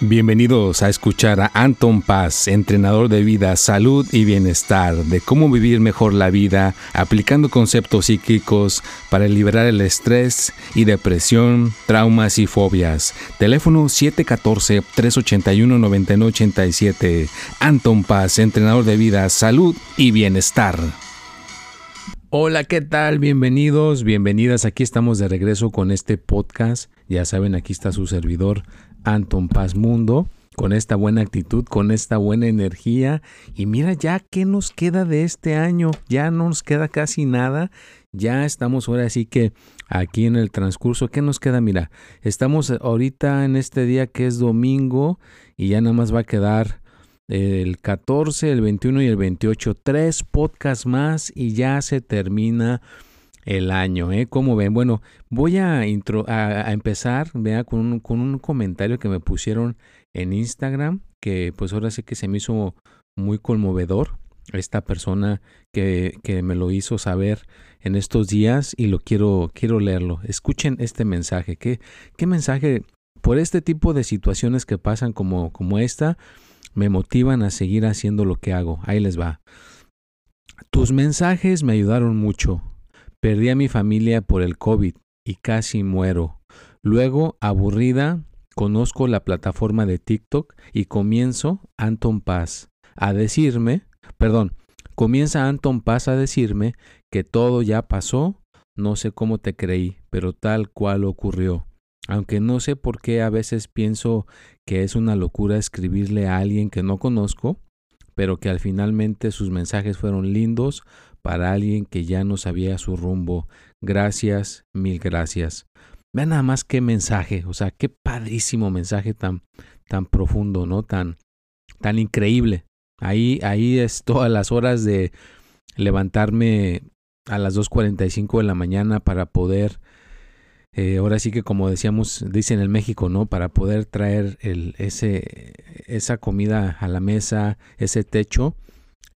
Bienvenidos a escuchar a Anton Paz, entrenador de vida, salud y bienestar, de cómo vivir mejor la vida, aplicando conceptos psíquicos para liberar el estrés y depresión, traumas y fobias. Teléfono 714-381-9987. Anton Paz, entrenador de vida, salud y bienestar. Hola, ¿qué tal? Bienvenidos, bienvenidas. Aquí estamos de regreso con este podcast. Ya saben, aquí está su servidor Anton Paz Mundo, con esta buena actitud, con esta buena energía. Y mira ya qué nos queda de este año. Ya no nos queda casi nada. Ya estamos ahora así que aquí en el transcurso. ¿Qué nos queda? Mira, estamos ahorita en este día que es domingo y ya nada más va a quedar el 14, el 21 y el 28. Tres podcasts más y ya se termina el año. ¿eh? ¿Cómo ven? Bueno, voy a, intro, a, empezar vea, con, un, con un comentario que me pusieron en Instagram, que pues ahora sí que se me hizo muy conmovedor. Esta persona que, que me lo hizo saber en estos días y lo quiero, quiero leerlo. Escuchen este mensaje. ¿Qué, qué mensaje? Por este tipo de situaciones que pasan como, como esta, me motivan a seguir haciendo lo que hago. Ahí les va. Tus mensajes me ayudaron mucho. Perdí a mi familia por el COVID y casi muero. Luego, aburrida, conozco la plataforma de TikTok y comienzo Anton Paz a decirme, perdón, comienza Anton Paz a decirme que todo ya pasó, no sé cómo te creí, pero tal cual ocurrió. Aunque no sé por qué a veces pienso que es una locura escribirle a alguien que no conozco, pero que al finalmente sus mensajes fueron lindos, para alguien que ya no sabía su rumbo. Gracias, mil gracias. Vean nada más qué mensaje, o sea, qué padrísimo mensaje tan, tan profundo, ¿no? Tan, tan increíble. Ahí, ahí es todas las horas de levantarme a las 2.45 de la mañana para poder, eh, ahora sí que como decíamos, dicen en México, ¿no? Para poder traer ese, esa comida a la mesa, ese techo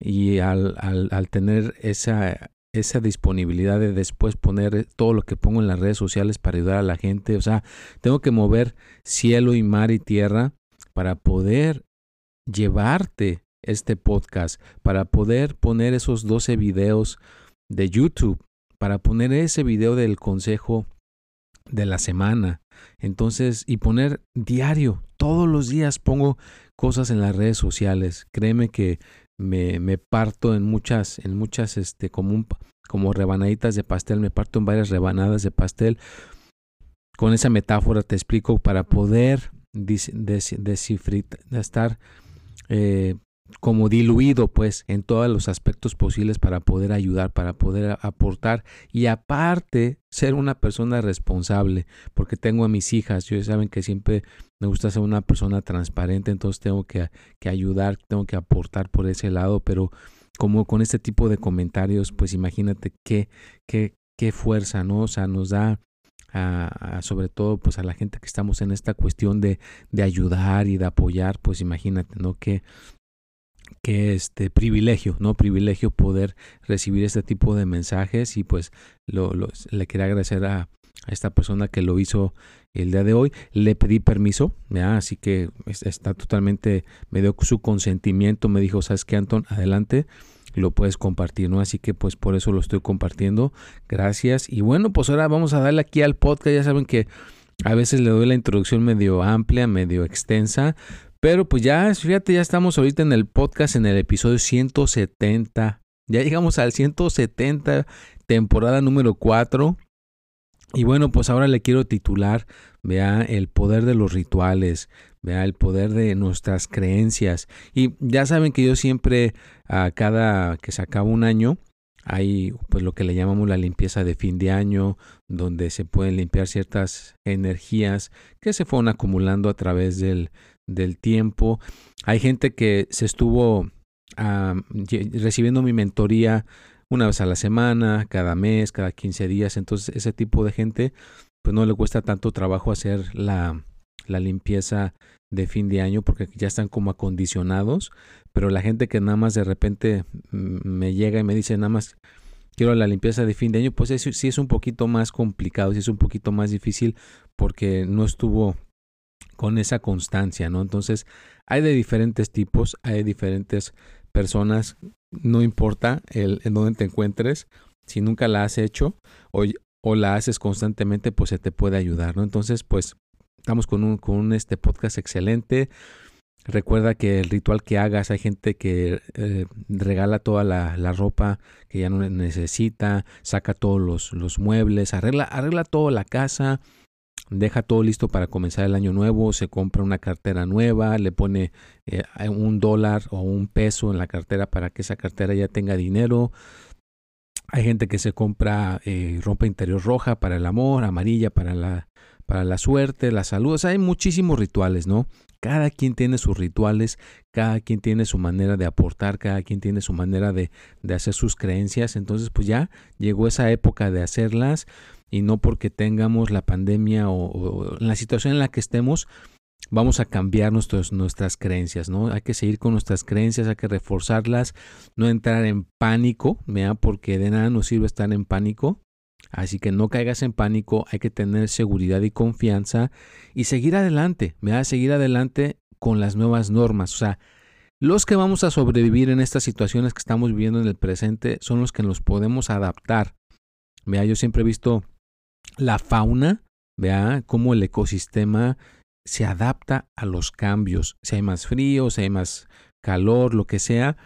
y al, al, al tener esa, esa disponibilidad de después poner todo lo que pongo en las redes sociales para ayudar a la gente. O sea, tengo que mover cielo y mar y tierra para poder llevarte este podcast, para poder poner esos 12 videos de YouTube, para poner ese video del consejo de la semana. Entonces, y poner diario, todos los días pongo cosas en las redes sociales. Créeme que me, me parto en muchas, en muchas, este, como, como rebanaditas de pastel, me parto en varias rebanadas de pastel. Con esa metáfora te explico para poder descifrar, estar eh, como diluido pues en todos los aspectos posibles para poder ayudar, para poder aportar y aparte ser una persona responsable, porque tengo a mis hijas, ustedes saben que siempre me gusta ser una persona transparente, entonces tengo que, que ayudar, tengo que aportar por ese lado, pero como con este tipo de comentarios, pues imagínate qué, qué, qué fuerza, ¿no? O sea, nos da a, sobre todo pues a la gente que estamos en esta cuestión de, de ayudar y de apoyar, pues imagínate, ¿no? Que que este privilegio, ¿no? Privilegio poder recibir este tipo de mensajes y pues lo, le quería agradecer a, esta persona que lo hizo el día de hoy. Le pedí permiso, ¿ya? así que está totalmente, me dio su consentimiento, me dijo, ¿sabes qué, Anton? Adelante, lo puedes compartir, ¿no? Así que pues por eso lo estoy compartiendo. Gracias. Y bueno, pues ahora vamos a darle aquí al podcast. Ya saben que a veces le doy la introducción medio amplia, medio extensa, pero pues ya, fíjate, ya estamos ahorita en el podcast, en el episodio 170. Ya llegamos al 170, temporada número 4. Y bueno, pues ahora le quiero titular, vea, el poder de los rituales, vea, el poder de nuestras creencias. Y ya saben que yo siempre, a cada que se acaba un año, hay pues lo que le llamamos la limpieza de fin de año, donde se pueden limpiar ciertas energías que se fueron acumulando a través del, del tiempo. Hay gente que se estuvo recibiendo mi mentoría una vez a la semana, cada mes, cada 15 días. Entonces ese tipo de gente pues no le cuesta tanto trabajo hacer la, la limpieza de fin de año porque ya están como acondicionados. Pero la gente que nada más de repente me llega y me dice nada más quiero la limpieza de fin de año, pues sí es un poquito más complicado, sí es un poquito más difícil porque no estuvo con esa constancia, ¿no? Entonces, hay de diferentes tipos, hay de diferentes personas, no importa el, en dónde te encuentres, si nunca la has hecho o, o la haces constantemente, pues se te puede ayudar, ¿no? Entonces, pues estamos con un, con este podcast excelente. Recuerda que el ritual que hagas, hay gente que eh, regala toda la, la, ropa que ya no necesita, saca todos los, los muebles, arregla, arregla toda la casa, deja todo listo para comenzar el año nuevo, se compra una cartera nueva, le pone eh, un dólar o un peso en la cartera para que esa cartera ya tenga dinero. Hay gente que se compra eh, interior roja para el amor, amarilla para la, para la suerte, la salud. O sea, hay muchísimos rituales, ¿no? Cada quien tiene sus rituales, cada quien tiene su manera de aportar, cada quien tiene su manera de, de hacer sus creencias. Entonces, pues ya llegó esa época de hacerlas y no porque tengamos la pandemia o, la situación en la que estemos, vamos a cambiar nuestras creencias, ¿no? Hay que seguir con nuestras creencias, hay que reforzarlas, no entrar en pánico, porque de nada nos sirve estar en pánico. Así que no caigas en pánico, hay que tener seguridad y confianza y seguir adelante, ¿vea? seguir adelante con las nuevas normas. O sea, los que vamos a sobrevivir en estas situaciones que estamos viviendo en el presente son los que nos podemos adaptar. Vea, yo siempre he visto la fauna, vea cómo el ecosistema se adapta a los cambios. Si hay más frío, si hay más calor, lo que sea,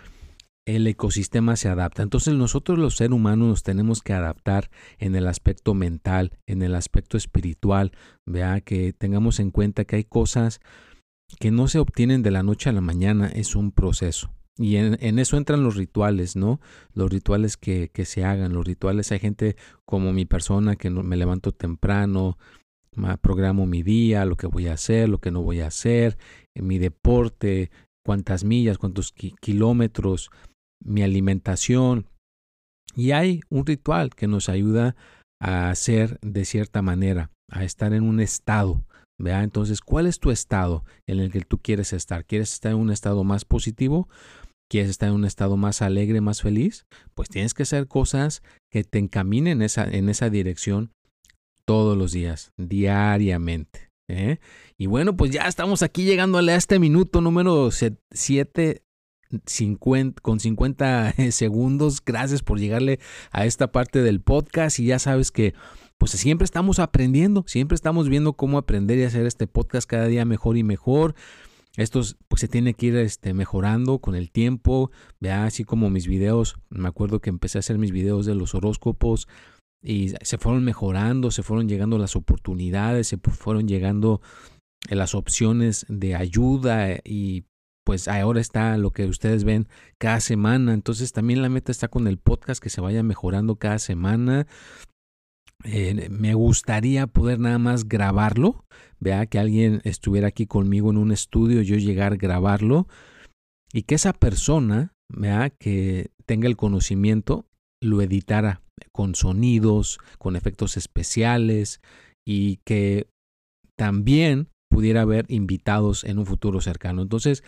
el ecosistema se adapta. Entonces nosotros los seres humanos nos tenemos que adaptar en el aspecto mental, en el aspecto espiritual. Vea que tengamos en cuenta que hay cosas que no se obtienen de la noche a la mañana, es un proceso. Y en, eso entran los rituales, ¿no? Los rituales que, que, se hagan, los rituales. Hay gente como mi persona que me levanto temprano, programo mi día, lo que voy a hacer, lo que no voy a hacer, mi deporte, cuántas millas, cuántos kilómetros, mi alimentación. Y hay un ritual que nos ayuda a hacer de cierta manera, a estar en un estado. ¿Vea? Entonces, ¿cuál es tu estado en el que tú quieres estar? ¿Quieres estar en un estado más positivo? ¿Quieres estar en un estado más alegre, más feliz? Pues tienes que hacer cosas que te encaminen en esa, en esa dirección todos los días, diariamente. ¿eh? Y bueno, pues ya estamos aquí llegando a este minuto número 7 con 50 segundos. Gracias por llegarle a esta parte del podcast y ya sabes que pues siempre estamos aprendiendo, siempre estamos viendo cómo aprender y hacer este podcast cada día mejor y mejor. Esto pues se tiene que ir este, mejorando con el tiempo, vea así como mis videos, me acuerdo que empecé a hacer mis videos de los horóscopos y se fueron mejorando, se fueron llegando las oportunidades, se fueron llegando las opciones de ayuda y pues ahora está lo que ustedes ven cada semana. Entonces también la meta está con el podcast que se vaya mejorando cada semana. Eh, me gustaría poder nada más grabarlo, vea que alguien estuviera aquí conmigo en un estudio, yo llegar a grabarlo y que esa persona, vea que tenga el conocimiento, lo editara con sonidos, con efectos especiales y que también pudiera haber invitados en un futuro cercano. Entonces,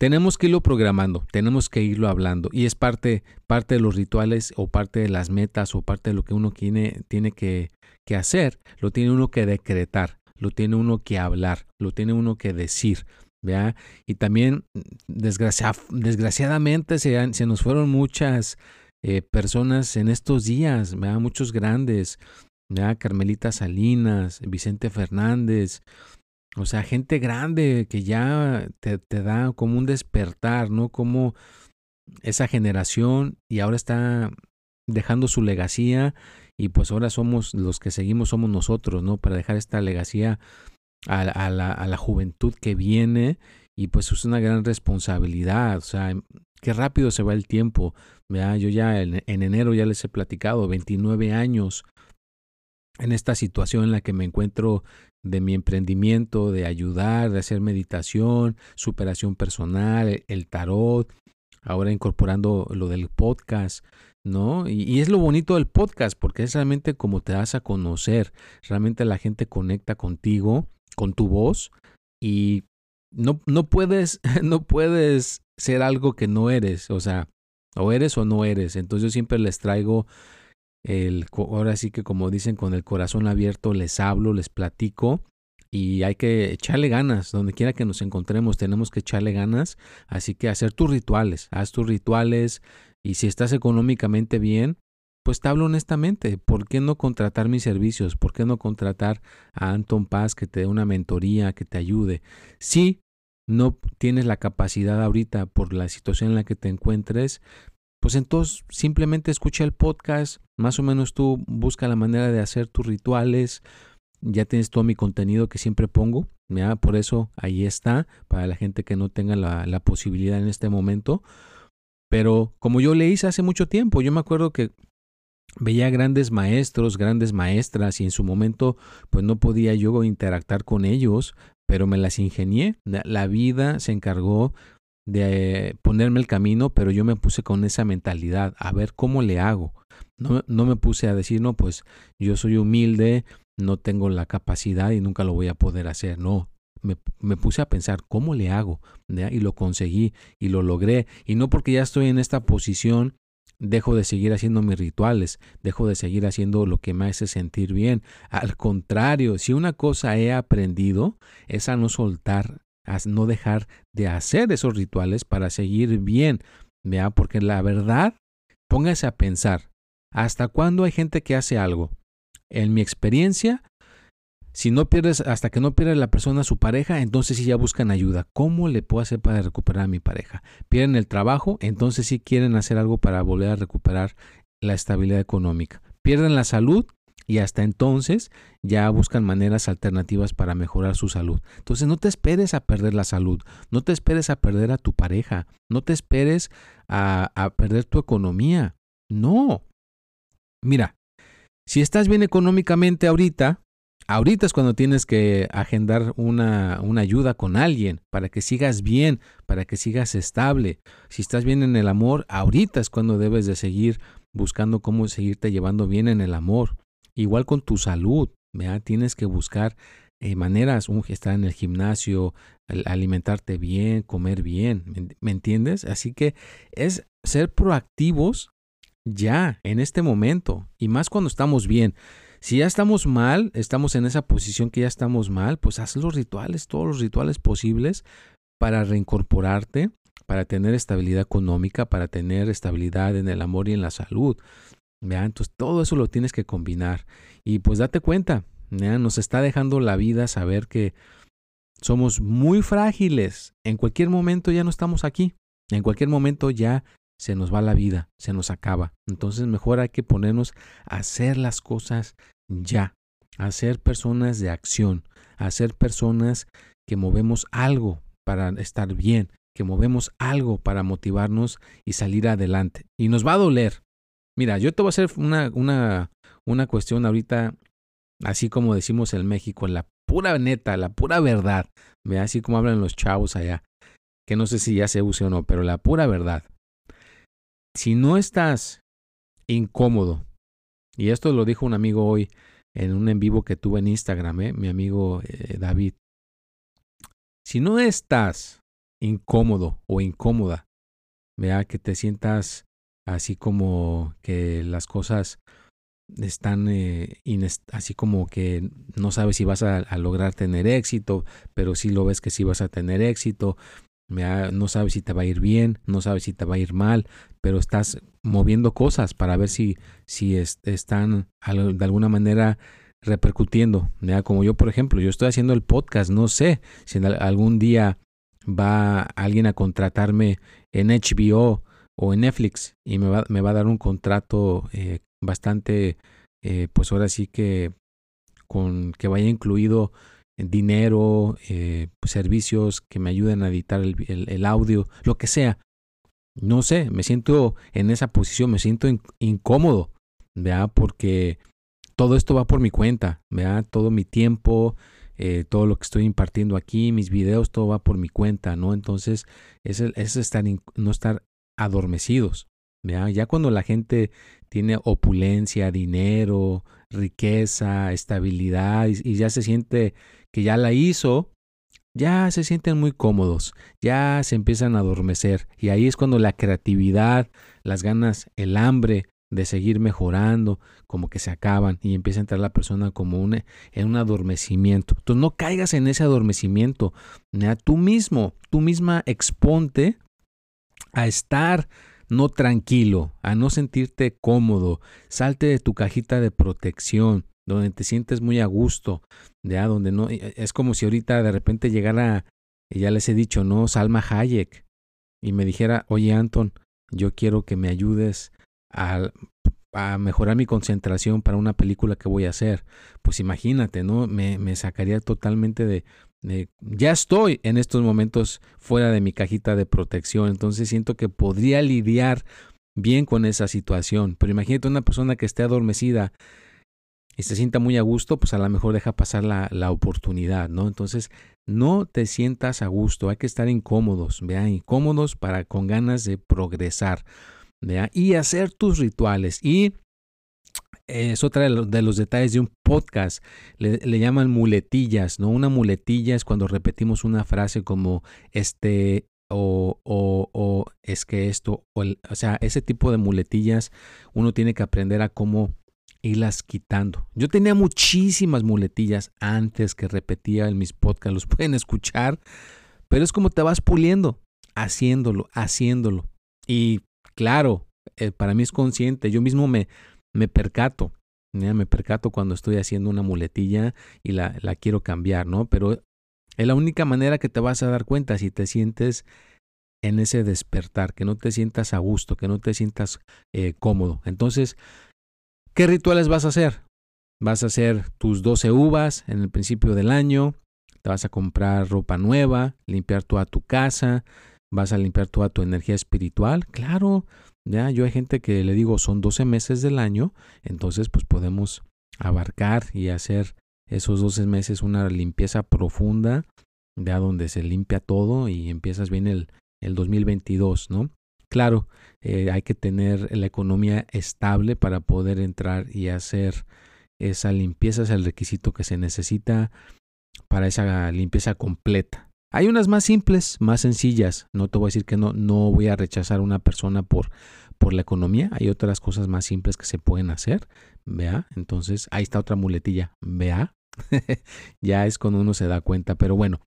tenemos que irlo programando, tenemos que irlo hablando y es parte, parte de los rituales o parte de las metas o parte de lo que uno tiene, tiene que, hacer, lo tiene uno que decretar, lo tiene uno que hablar, lo tiene uno que decir. ¿vea? Y también, desgraciadamente, se, se, nos fueron muchas eh, personas en estos días, ¿vea? muchos grandes, ¿vea? Carmelita Salinas, Vicente Fernández, o sea, gente grande que ya te, te, da como un despertar, ¿no? Como esa generación y ahora está dejando su legacía y pues ahora somos los que seguimos, somos nosotros, ¿no? Para dejar esta legacía a, la, a la juventud que viene y pues es una gran responsabilidad, o sea, qué rápido se va el tiempo, ¿verdad? Yo ya en, en enero ya les he platicado, 29 años en esta situación en la que me encuentro de mi emprendimiento, de ayudar, de hacer meditación, superación personal, el tarot, ahora incorporando lo del podcast, ¿no? Y, es lo bonito del podcast, porque es realmente como te das a conocer, realmente la gente conecta contigo, con tu voz, y no, no puedes, no puedes ser algo que no eres, o sea, o eres o no eres. Entonces yo siempre les traigo el, ahora sí que como dicen, con el corazón abierto les hablo, les platico y hay que echarle ganas, donde quiera que nos encontremos tenemos que echarle ganas, así que hacer tus rituales, haz tus rituales y si estás económicamente bien, pues te hablo honestamente, ¿por qué no contratar mis servicios? ¿Por qué no contratar a Anton Paz que te dé una mentoría, que te ayude? Si no tienes la capacidad ahorita por la situación en la que te encuentres, pues entonces simplemente escucha el podcast, más o menos tú busca la manera de hacer tus rituales, ya tienes todo mi contenido que siempre pongo, ¿ya? por eso ahí está, para la gente que no tenga la, posibilidad en este momento. Pero como yo le hice hace mucho tiempo, yo me acuerdo que veía grandes maestros, grandes maestras y en su momento pues no podía yo interactuar con ellos, pero me las ingenié. La vida se encargó de ponerme el camino, pero yo me puse con esa mentalidad, a ver cómo le hago. No, no me puse a decir, no, pues yo soy humilde, no tengo la capacidad y nunca lo voy a poder hacer. No, me, me, puse a pensar cómo le hago y lo conseguí y lo logré. Y no porque ya estoy en esta posición dejo de seguir haciendo mis rituales, dejo de seguir haciendo lo que me hace sentir bien. Al contrario, si una cosa he aprendido es a no soltar, a no dejar de hacer esos rituales para seguir bien. ¿vea? Porque la verdad, póngase a pensar, ¿hasta cuándo hay gente que hace algo? En mi experiencia, si no pierdes, hasta que no pierde la persona su pareja, entonces sí ya buscan ayuda. ¿Cómo le puedo hacer para recuperar a mi pareja? Pierden el trabajo, entonces sí quieren hacer algo para volver a recuperar la estabilidad económica. Pierden la salud y hasta entonces ya buscan maneras alternativas para mejorar su salud. Entonces no te esperes a perder la salud, no te esperes a perder a tu pareja, no te esperes a, a perder tu economía. No. Mira, si estás bien económicamente ahorita, Ahorita es cuando tienes que agendar una, una, ayuda con alguien para que sigas bien, para que sigas estable. Si estás bien en el amor, ahorita es cuando debes de seguir buscando cómo seguirte llevando bien en el amor. Igual con tu salud, ¿verdad? tienes que buscar eh, maneras, un, estar en el gimnasio, alimentarte bien, comer bien, ¿me entiendes? Así que es ser proactivos ya, en este momento, y más cuando estamos bien. Si ya estamos mal, estamos en esa posición que ya estamos mal, pues haz los rituales, todos los rituales posibles para reincorporarte, para tener estabilidad económica, para tener estabilidad en el amor y en la salud. ¿Vea? Entonces todo eso lo tienes que combinar. Y pues date cuenta, nos está dejando la vida saber que somos muy frágiles. En cualquier momento ya no estamos aquí. En cualquier momento ya se nos va la vida, se nos acaba. Entonces mejor hay que ponernos a hacer las cosas ya, a ser personas de acción, a ser personas que movemos algo para estar bien, que movemos algo para motivarnos y salir adelante. Y nos va a doler. Mira, yo te voy a hacer una, una, una cuestión ahorita, así como decimos en México, la pura neta, la pura verdad. Ve así como hablan los chavos allá, que no sé si ya se use o no, pero la pura verdad si no estás incómodo, y esto lo dijo un amigo hoy en un en vivo que tuve en Instagram, ¿eh? mi amigo eh, David, si no estás incómodo o incómoda, vea que te sientas así como que las cosas están eh, así como que no sabes si vas a, lograr tener éxito, pero sí lo ves que sí vas a tener éxito, no sabes si te va a ir bien, no sabes si te va a ir mal, pero estás moviendo cosas para ver si, si están de alguna manera repercutiendo. Como yo, por ejemplo, yo estoy haciendo el podcast, no sé si algún día va alguien a contratarme en HBO o en Netflix y me va, me va a dar un contrato eh, bastante, eh, pues ahora sí que con que vaya incluido dinero, eh, servicios que me ayuden a editar el, audio, lo que sea. No sé, me siento en esa posición, me siento incómodo, ¿vea? Porque todo esto va por mi cuenta, ¿vea? Todo mi tiempo, todo lo que estoy impartiendo aquí, mis videos, todo va por mi cuenta, ¿no? Entonces, es, es estar, no estar adormecidos. Ya cuando la gente tiene opulencia, dinero, riqueza, estabilidad y ya se siente que ya la hizo, ya se sienten muy cómodos, ya se empiezan a adormecer y ahí es cuando la creatividad, las ganas, el hambre de seguir mejorando, como que se acaban y empieza a entrar la persona como un, en un adormecimiento. Entonces no caigas en ese adormecimiento. Tú mismo, tú misma exponte a estar no tranquilo, a no sentirte cómodo. Salte de tu cajita de protección, donde te sientes muy a gusto, ya donde no e, es como si ahorita de repente llegara, ya les he dicho, no, Salma Hayek y me dijera, "Oye, Anton, yo quiero que me ayudes a, a, mejorar mi concentración para una película que voy a hacer. Pues imagínate, ¿no? Me, me sacaría totalmente de, de, Ya estoy en estos momentos fuera de mi cajita de protección, entonces siento que podría lidiar bien con esa situación. Pero imagínate una persona que esté adormecida y se sienta muy a gusto, pues a lo mejor deja pasar la, la oportunidad, ¿no? Entonces, no te sientas a gusto, hay que estar incómodos, vean, incómodos para con ganas de progresar y hacer tus rituales. Y es otra de los, detalles de un podcast. Le, llaman muletillas, ¿no? Una muletilla es cuando repetimos una frase como este o, o, o es que esto, o, o sea, ese tipo de muletillas uno tiene que aprender a cómo irlas quitando. Yo tenía muchísimas muletillas antes que repetía en mis podcasts, los pueden escuchar, pero es como te vas puliendo, haciéndolo, haciéndolo. Y Claro, eh, para mí es consciente, yo mismo me, me percato, me percato cuando estoy haciendo una muletilla y la, la quiero cambiar, ¿no? Pero es la única manera que te vas a dar cuenta si te sientes en ese despertar, que no te sientas a gusto, que no te sientas eh, cómodo. Entonces, ¿qué rituales vas a hacer? Vas a hacer tus 12 uvas en el principio del año, te vas a comprar ropa nueva, limpiar toda tu casa, vas a limpiar toda tu energía espiritual. Claro, ya yo hay gente que le digo son 12 meses del año, entonces pues podemos abarcar y hacer esos 12 meses una limpieza profunda, ya donde se limpia todo y empiezas bien el, el 2022, ¿no? Claro, eh, hay que tener la economía estable para poder entrar y hacer esa limpieza, es el requisito que se necesita para esa limpieza completa. Hay unas más simples, más sencillas. No te voy a decir que no, no voy a rechazar a una persona por, por la economía. Hay otras cosas más simples que se pueden hacer. Vea, entonces ahí está otra muletilla. Vea, ya es cuando uno se da cuenta. Pero bueno,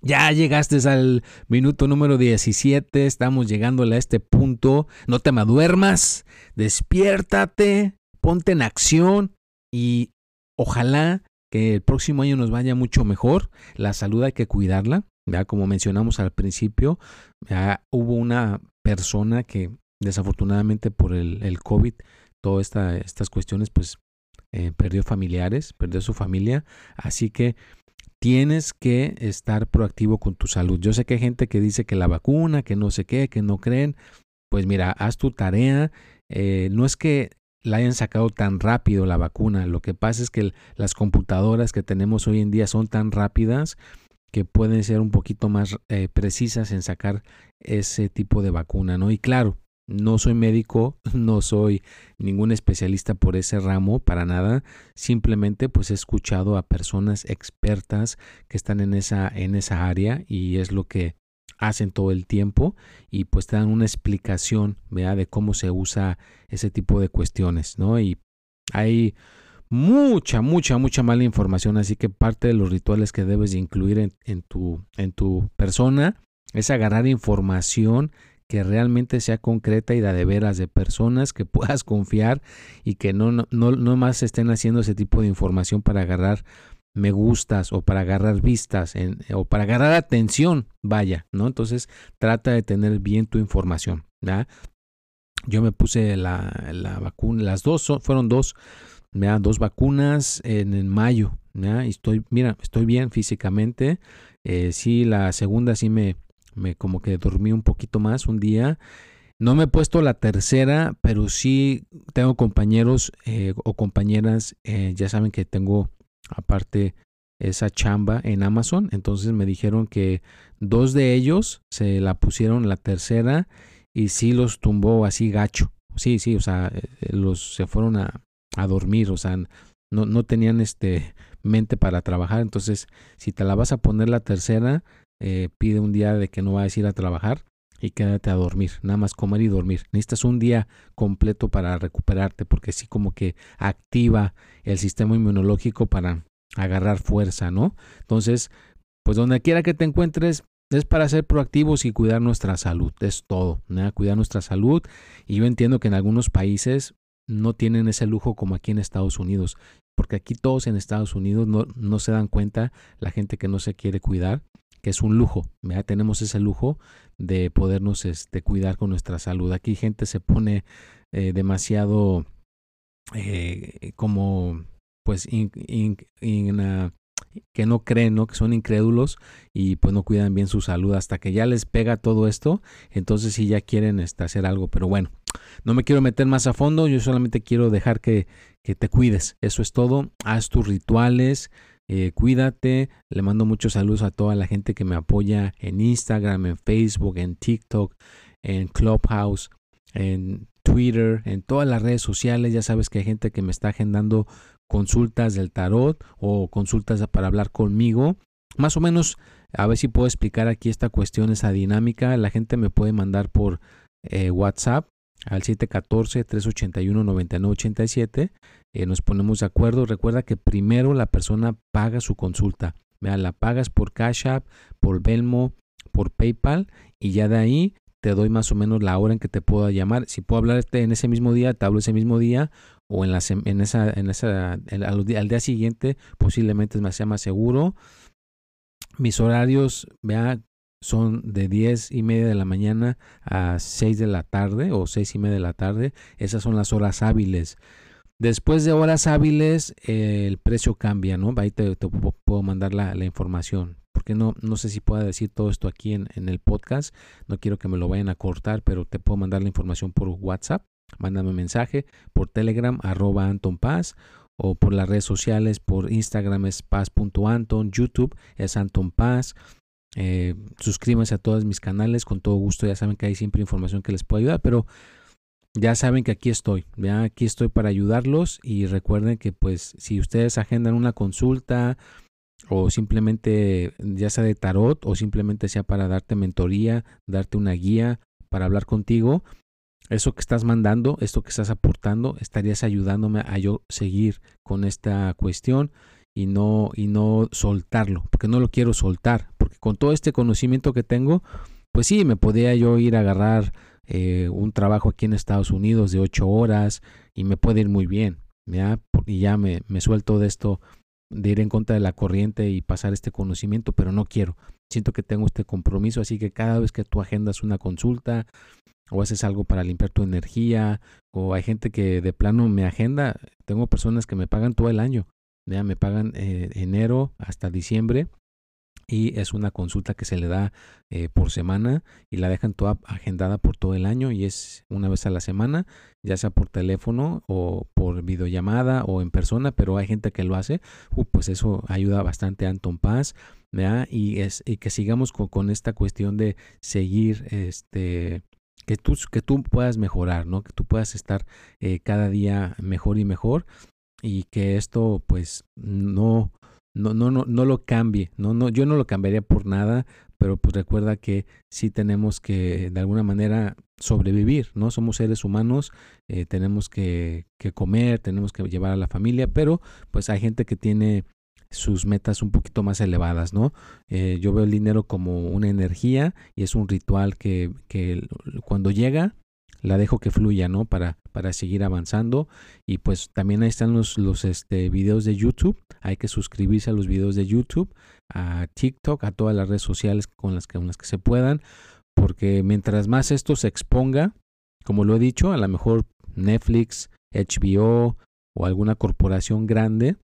ya llegaste al minuto número 17. Estamos llegándole a este punto. No te duermas. Despiértate. Ponte en acción. Y ojalá que el próximo año nos vaya mucho mejor. La salud hay que cuidarla. ¿ya? Como mencionamos al principio, hubo una persona que desafortunadamente por el, el COVID, todas esta, estas cuestiones, pues eh, perdió familiares, perdió su familia. Así que tienes que estar proactivo con tu salud. Yo sé que hay gente que dice que la vacuna, que no sé qué, que no creen. Pues mira, haz tu tarea. Eh, no es que la hayan sacado tan rápido la vacuna. Lo que pasa es que las computadoras que tenemos hoy en día son tan rápidas que pueden ser un poquito más eh, precisas en sacar ese tipo de vacuna, ¿no? Y claro, no soy médico, no soy ningún especialista por ese ramo, para nada. Simplemente pues he escuchado a personas expertas que están en esa, en esa área y es lo que hacen todo el tiempo y pues te dan una explicación de cómo se usa ese tipo de cuestiones, ¿no? Y hay mucha, mucha, mucha mala información, así que parte de los rituales que debes incluir en, tu, en tu persona es agarrar información que realmente sea concreta y da de veras de personas que puedas confiar y que no, no, no más estén haciendo ese tipo de información para agarrar me gustas o para agarrar vistas o para agarrar atención, vaya, ¿no? Entonces trata de tener bien tu información, ¿ya? Yo me puse la, vacuna, las dos fueron dos, ¿ya? dos vacunas en, mayo, ¿ya? Y estoy, mira, estoy bien físicamente. Eh, sí, la segunda sí me, me como que dormí un poquito más un día. No me he puesto la tercera, pero sí tengo compañeros eh, o compañeras, eh, ya saben que tengo aparte esa chamba en Amazon. Entonces me dijeron que dos de ellos se la pusieron la tercera y sí los tumbó así gacho. Sí, sí, o sea, eh, los se fueron a, a dormir, o sea, no, no tenían este mente para trabajar. Entonces, si te la vas a poner la tercera, eh, pide un día de que no vayas a ir a trabajar. Y quédate a dormir, nada más comer y dormir. Necesitas un día completo para recuperarte porque sí como que activa el sistema inmunológico para agarrar fuerza, ¿no? Entonces, pues donde quiera que te encuentres, es para ser proactivos y cuidar nuestra salud, es todo, cuidar nuestra salud. Y yo entiendo que en algunos países no tienen ese lujo como aquí en Estados Unidos, porque aquí todos en Estados Unidos no, no se dan cuenta, la gente que no se quiere cuidar, que es un lujo, ¿verdad? tenemos ese lujo de podernos este, cuidar con nuestra salud. Aquí gente se pone eh, demasiado eh, como pues que no creen, ¿no? que son incrédulos y pues no cuidan bien su salud hasta que ya les pega todo esto, entonces sí ya quieren este, hacer algo, pero bueno, no me quiero meter más a fondo, yo solamente quiero dejar que, que te cuides, eso es todo, haz tus rituales, eh, cuídate, le mando muchos saludos a toda la gente que me apoya en Instagram, en Facebook, en TikTok, en Clubhouse, en Twitter, en todas las redes sociales. Ya sabes que hay gente que me está agendando consultas del tarot o consultas para hablar conmigo. Más o menos, a ver si puedo explicar aquí esta cuestión, esa dinámica. La gente me puede mandar por eh, WhatsApp al 714-381-9987. Eh, nos ponemos de acuerdo. Recuerda que primero la persona paga su consulta. Vea, la pagas por Cash App, por Belmo, por PayPal y ya de ahí te doy más o menos la hora en que te puedo llamar. Si puedo hablarte en ese mismo día, te hablo ese mismo día o en, la, en esa, en esa, al, día siguiente posiblemente sea más seguro. Mis horarios, vea, son de 10 y media de la mañana a 6 de la tarde o 6 y media de la tarde. Esas son las horas hábiles. Después de horas hábiles, el precio cambia, ¿no? Ahí te, puedo mandar la, la, información. Porque no, no sé si pueda decir todo esto aquí en, en, el podcast. No quiero que me lo vayan a cortar, pero te puedo mandar la información por WhatsApp. Mándame mensaje por Telegram, arroba Anton Paz, o por las redes sociales, por Instagram es paz.anton, YouTube es Anton Paz. Eh, suscríbanse a todos mis canales, con todo gusto. Ya saben que hay siempre información que les puede ayudar, pero ya saben que aquí estoy, ya aquí estoy para ayudarlos y recuerden que pues si ustedes agendan una consulta o simplemente ya sea de tarot o simplemente sea para darte mentoría, darte una guía para hablar contigo, eso que estás mandando, esto que estás aportando, estarías ayudándome a yo seguir con esta cuestión y no y no soltarlo, porque no lo quiero soltar, con todo este conocimiento que tengo, pues sí, me podía yo ir a agarrar eh, un trabajo aquí en Estados Unidos de ocho horas y me puede ir muy bien, ¿ya? Y ya me, me suelto de esto, de ir en contra de la corriente y pasar este conocimiento, pero no quiero. Siento que tengo este compromiso, así que cada vez que tú agendas una consulta o haces algo para limpiar tu energía, o hay gente que de plano me agenda, tengo personas que me pagan todo el año, ya me pagan eh, enero hasta diciembre y es una consulta que se le da eh, por semana y la dejan toda agendada por todo el año y es una vez a la semana, ya sea por teléfono o por videollamada o en persona, pero hay gente que lo hace, uh, pues eso ayuda bastante a Anton Paz, Y, es, y que sigamos con, con, esta cuestión de seguir, este, que tú, que tú puedas mejorar, ¿no? Que tú puedas estar eh, cada día mejor y mejor y que esto pues no no, no, no, no lo cambie, no, no, yo no lo cambiaría por nada, pero pues recuerda que sí tenemos que de alguna manera sobrevivir, ¿no? Somos seres humanos, eh, tenemos que, que, comer, tenemos que llevar a la familia, pero pues hay gente que tiene sus metas un poquito más elevadas, ¿no? Eh, yo veo el dinero como una energía y es un ritual que, que cuando llega la dejo que fluya, ¿no? Para, para seguir avanzando. Y pues también ahí están los, los este, videos de YouTube. Hay que suscribirse a los videos de YouTube, a TikTok, a todas las redes sociales con las que, con las que se puedan. Porque mientras más esto se exponga, como lo he dicho, a lo mejor Netflix, HBO o alguna corporación grande,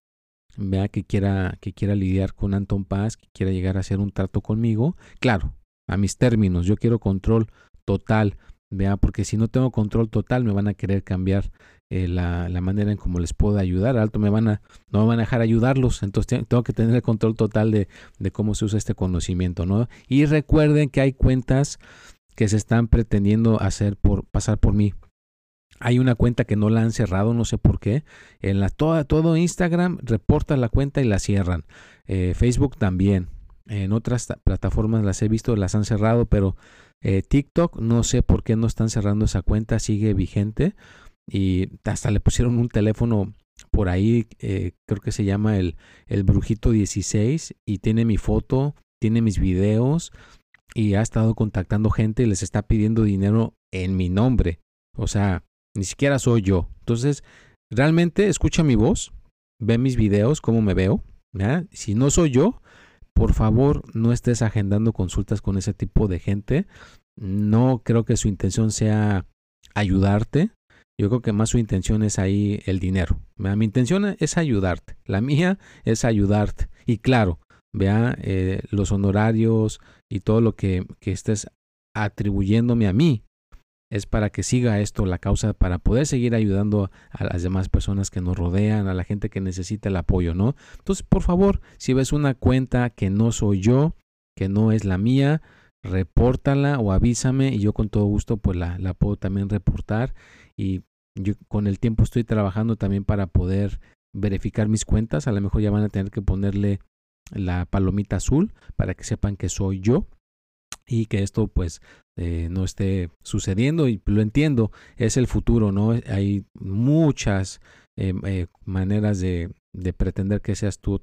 vea que quiera, que quiera lidiar con Anton Paz, que quiera llegar a hacer un trato conmigo, claro, a mis términos, yo quiero control total vea, porque si no tengo control total me van a querer cambiar eh, la, la, manera en cómo les puedo ayudar, alto me van a, no me van a dejar ayudarlos, entonces tengo que tener el control total de, de cómo se usa este conocimiento, ¿no? Y recuerden que hay cuentas que se están pretendiendo hacer por pasar por mí. Hay una cuenta que no la han cerrado, no sé por qué. En la toda, todo Instagram reporta la cuenta y la cierran. Eh, Facebook también. En otras plataformas las he visto, las han cerrado, pero Eh, TikTok, no sé por qué no están cerrando esa cuenta, sigue vigente y hasta le pusieron un teléfono por ahí, eh, creo que se llama el, el Brujito 16 y tiene mi foto, tiene mis videos y ha estado contactando gente y les está pidiendo dinero en mi nombre. O sea, ni siquiera soy yo. Entonces, realmente escucha mi voz, ve mis videos, cómo me veo. Si no soy yo, por favor no estés agendando consultas con ese tipo de gente. No creo que su intención sea ayudarte. Yo creo que más su intención es ahí el dinero. Mi intención es ayudarte. La mía es ayudarte. Y claro, vea eh, los honorarios y todo lo que, que estés atribuyéndome a mí es para que siga esto la causa, para poder seguir ayudando a las demás personas que nos rodean, a la gente que necesita el apoyo, ¿no? Entonces, por favor, si ves una cuenta que no soy yo, que no es la mía, repórtala o avísame y yo con todo gusto pues la, la puedo también reportar y yo con el tiempo estoy trabajando también para poder verificar mis cuentas, a lo mejor ya van a tener que ponerle la palomita azul para que sepan que soy yo y que esto pues eh, no esté sucediendo y lo entiendo, es el futuro, ¿no? Hay muchas eh, eh, maneras de, de, pretender que seas tú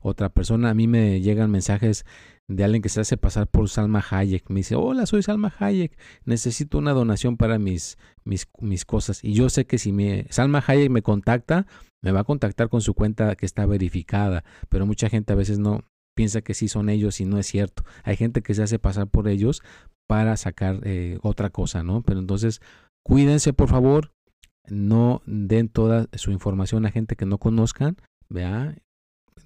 otra persona. A mí me llegan mensajes de alguien que se hace pasar por Salma Hayek. Me dice, hola, soy Salma Hayek, necesito una donación para mis, mis, cosas. Y yo sé que si Salma Hayek me contacta, me va a contactar con su cuenta que está verificada, pero mucha gente a veces no, piensa que sí son ellos y no es cierto. Hay gente que se hace pasar por ellos para sacar eh, otra cosa, ¿no? Pero entonces, cuídense por favor, no den toda su información a gente que no conozcan, vea,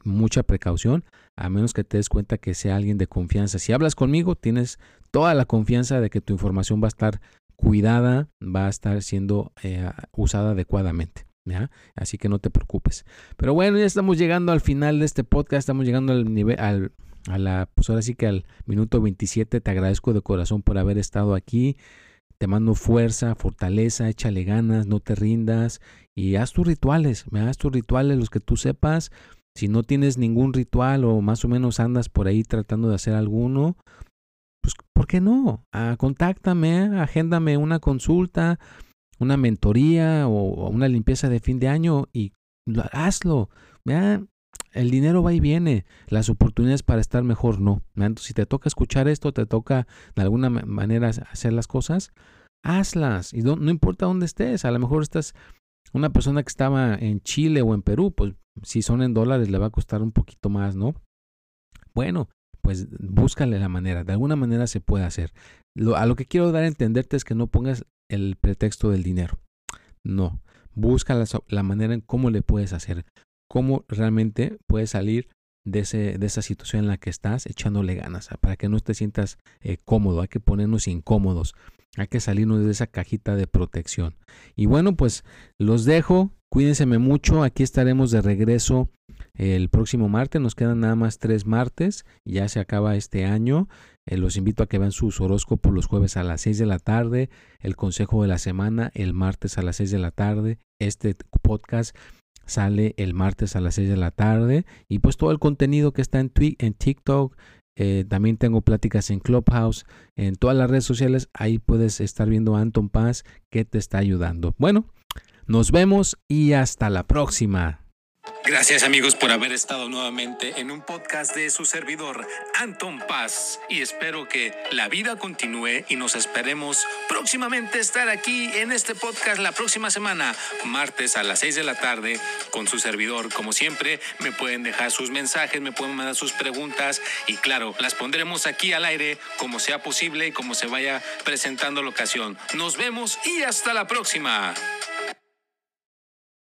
mucha precaución, a menos que te des cuenta que sea alguien de confianza. Si hablas conmigo, tienes toda la confianza de que tu información va a estar cuidada, va a estar siendo eh, usada adecuadamente. Así que no te preocupes. Pero bueno, ya estamos llegando al final de este podcast, estamos llegando al nivel, al, a la, pues ahora sí que al minuto 27. Te agradezco de corazón por haber estado aquí. Te mando fuerza, fortaleza, échale ganas, no te rindas y haz tus rituales, haz tus rituales, los que tú sepas. Si no tienes ningún ritual o más o menos andas por ahí tratando de hacer alguno, pues ¿por qué no? Ah, contáctame, agéndame una consulta una mentoría o, una limpieza de fin de año y hazlo. el dinero va y viene, las oportunidades para estar mejor no. Entonces, si te toca escuchar esto, te toca de alguna manera hacer las cosas, hazlas. Y no, no, importa dónde estés, a lo mejor estás una persona que estaba en Chile o en Perú, pues si son en dólares le va a costar un poquito más, ¿no? Bueno, pues búscale la manera, de alguna manera se puede hacer. a lo que quiero dar a entenderte es que no pongas el pretexto del dinero. No, busca la, manera en cómo le puedes hacer, cómo realmente puedes salir de, ese, de esa situación en la que estás echándole ganas, para que no te sientas eh, cómodo, hay que ponernos incómodos, hay que salirnos de esa cajita de protección. Y bueno, pues los dejo, cuídense mucho, aquí estaremos de regreso el próximo martes, nos quedan nada más tres martes, ya se acaba este año. Eh, los invito a que vean sus horóscopos los jueves a las 6 de la tarde, el consejo de la semana el martes a las 6 de la tarde. Este podcast sale el martes a las 6 de la tarde y pues todo el contenido que está en, en TikTok. Eh, también tengo pláticas en Clubhouse, en todas las redes sociales. Ahí puedes estar viendo a Anton Paz que te está ayudando. Bueno, nos vemos y hasta la próxima. Gracias amigos por haber estado nuevamente en un podcast de su servidor Anton Paz y espero que la vida continúe y nos esperemos próximamente estar aquí en este podcast la próxima semana, martes a las 6 de la tarde con su servidor. Como siempre, me pueden dejar sus mensajes, me pueden mandar sus preguntas y claro, las pondremos aquí al aire como sea posible y como se vaya presentando la ocasión. Nos vemos y hasta la próxima.